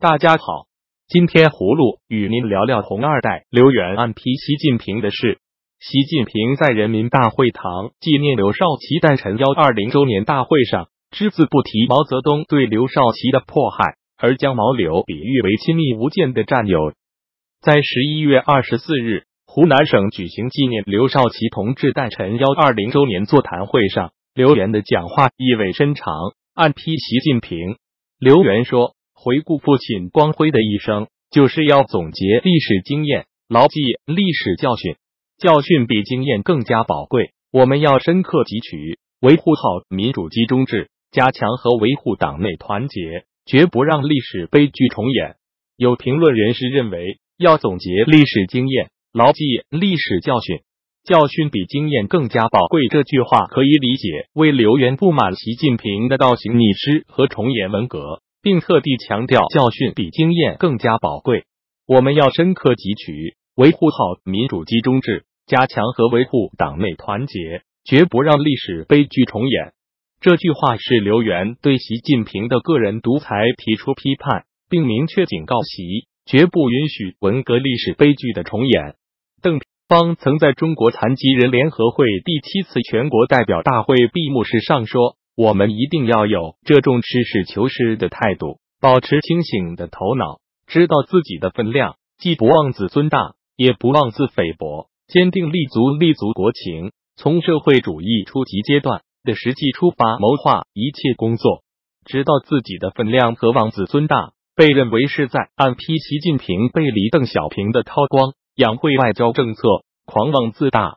大家好，今天葫芦与您聊聊红二代刘源暗批习近平的事。习近平在人民大会堂纪念刘少奇诞辰幺二零周年大会上，只字不提毛泽东对刘少奇的迫害，而将毛刘比喻为亲密无间的战友。在十一月二十四日，湖南省举行纪念刘少奇同志诞辰幺二零周年座谈会上，刘源的讲话意味深长，暗批习近平。刘源说。回顾父亲光辉的一生，就是要总结历史经验，牢记历史教训。教训比经验更加宝贵，我们要深刻汲取，维护好民主集中制，加强和维护党内团结，绝不让历史悲剧重演。有评论人士认为，要总结历史经验，牢记历史教训，教训比经验更加宝贵。这句话可以理解为刘源不满习近平的倒行逆施和重演文革。并特地强调，教训比经验更加宝贵。我们要深刻汲取，维护好民主集中制，加强和维护党内团结，绝不让历史悲剧重演。这句话是刘源对习近平的个人独裁提出批判，并明确警告习绝不允许文革历史悲剧的重演。邓方曾在中国残疾人联合会第七次全国代表大会闭幕式上说。我们一定要有这种实事求是的态度，保持清醒的头脑，知道自己的分量，既不妄自尊大，也不妄自菲薄，坚定立足立足国情，从社会主义初级阶段的实际出发，谋划一切工作。知道自己的分量和妄自尊大，被认为是在暗批习近平背离邓小平的韬光养晦外交政策，狂妄自大。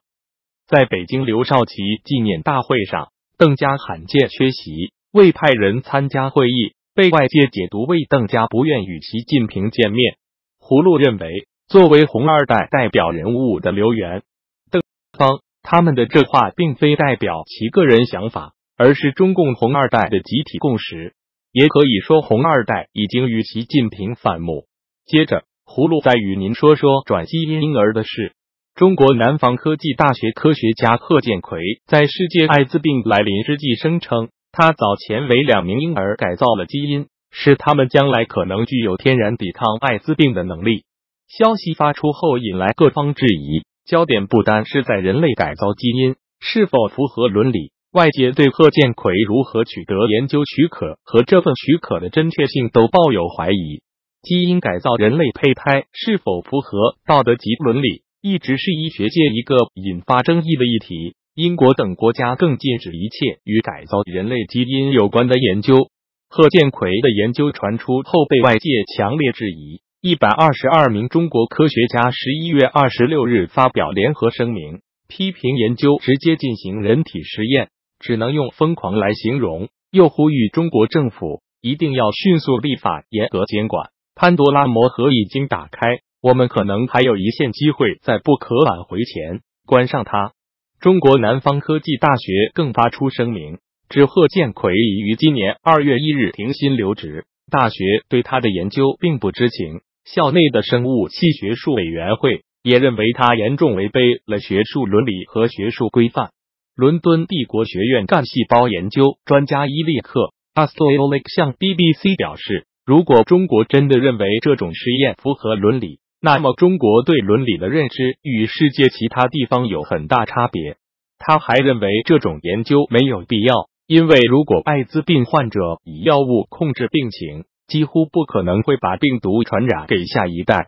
在北京刘少奇纪念大会上。邓家罕见缺席，未派人参加会议，被外界解读为邓家不愿与习近平见面。葫芦认为，作为红二代代表人物的刘源、邓方，他们的这话并非代表其个人想法，而是中共红二代的集体共识。也可以说，红二代已经与习近平反目。接着，葫芦再与您说说转基因婴儿的事。中国南方科技大学科学家贺建奎在世界艾滋病来临之际声称，他早前为两名婴儿改造了基因，使他们将来可能具有天然抵抗艾滋病的能力。消息发出后，引来各方质疑，焦点不单是在人类改造基因是否符合伦理，外界对贺建奎如何取得研究许可和这份许可的真确性都抱有怀疑。基因改造人类胚胎是否符合道德及伦理？一直是医学界一个引发争议的议题。英国等国家更禁止一切与改造人类基因有关的研究。贺建奎的研究传出后，被外界强烈质疑。一百二十二名中国科学家十一月二十六日发表联合声明，批评研究直接进行人体实验，只能用疯狂来形容。又呼吁中国政府一定要迅速立法，严格监管。潘多拉魔盒已经打开。我们可能还有一线机会，在不可挽回前关上它。中国南方科技大学更发出声明，指贺建奎已于今年二月一日停薪留职，大学对他的研究并不知情。校内的生物系学术委员会也认为他严重违背了学术伦理和学术规范。伦敦帝国学院干细胞研究专家伊利克 a s t o l i k 向 BBC 表示，如果中国真的认为这种实验符合伦理，那么，中国对伦理的认知与世界其他地方有很大差别。他还认为这种研究没有必要，因为如果艾滋病患者以药物控制病情，几乎不可能会把病毒传染给下一代。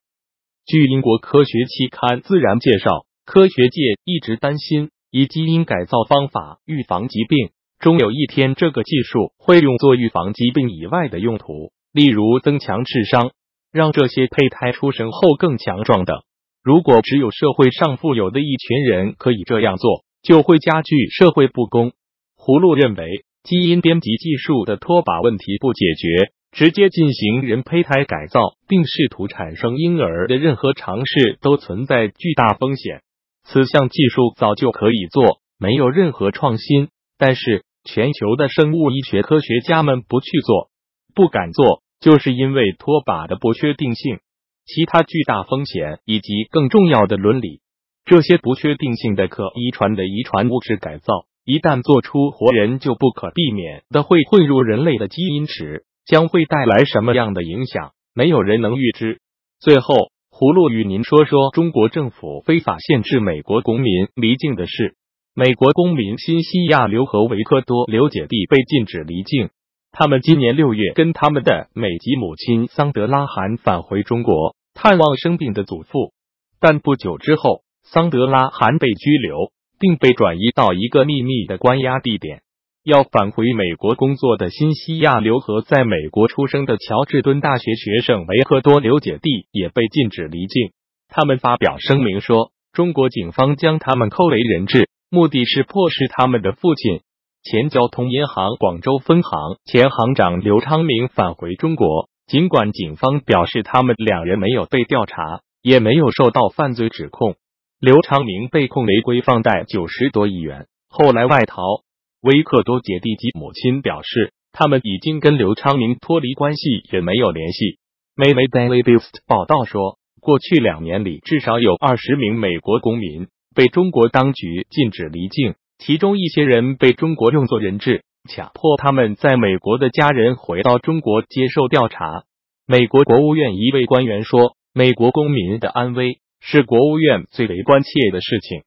据英国科学期刊《自然》介绍，科学界一直担心以基因改造方法预防疾病，终有一天这个技术会用作预防疾病以外的用途，例如增强智商。让这些胚胎出生后更强壮的。如果只有社会上富有的一群人可以这样做，就会加剧社会不公。葫芦认为，基因编辑技术的拖把问题不解决，直接进行人胚胎改造并试图产生婴儿的任何尝试都存在巨大风险。此项技术早就可以做，没有任何创新，但是全球的生物医学科学家们不去做，不敢做。就是因为拖把的不确定性、其他巨大风险以及更重要的伦理，这些不确定性的可遗传的遗传物质改造，一旦做出活人，就不可避免的会混入人类的基因池，将会带来什么样的影响？没有人能预知。最后，葫芦与您说说中国政府非法限制美国公民离境的事。美国公民新西亚刘和维克多刘姐弟被禁止离境。他们今年六月跟他们的美籍母亲桑德拉罕返回中国探望生病的祖父，但不久之后，桑德拉罕被拘留，并被转移到一个秘密的关押地点。要返回美国工作的新西亚刘和在美国出生的乔治敦大学学生维克多刘姐弟也被禁止离境。他们发表声明说，中国警方将他们扣为人质，目的是迫使他们的父亲。前交通银行广州分行前行长刘昌明返回中国，尽管警方表示他们两人没有被调查，也没有受到犯罪指控。刘昌明被控违规放贷九十多亿元，后来外逃。维克多姐弟及母亲表示，他们已经跟刘昌明脱离关系，也没有联系。美媒 Daily Beast 报道说，过去两年里，至少有二十名美国公民被中国当局禁止离境。其中一些人被中国用作人质，强迫他们在美国的家人回到中国接受调查。美国国务院一位官员说：“美国公民的安危是国务院最为关切的事情。”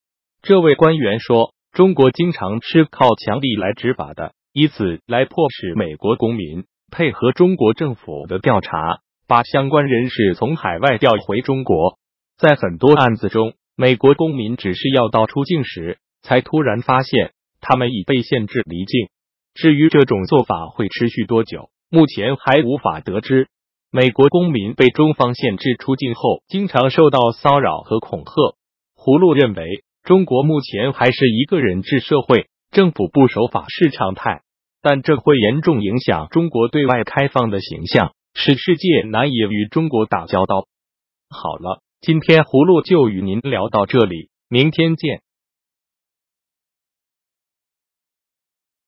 这位官员说：“中国经常是靠强力来执法的，以此来迫使美国公民配合中国政府的调查，把相关人士从海外调回中国。在很多案子中，美国公民只是要到出境时。”才突然发现他们已被限制离境。至于这种做法会持续多久，目前还无法得知。美国公民被中方限制出境后，经常受到骚扰和恐吓。葫芦认为，中国目前还是一个人治社会，政府不守法是常态，但这会严重影响中国对外开放的形象，使世界难以与中国打交道。好了，今天葫芦就与您聊到这里，明天见。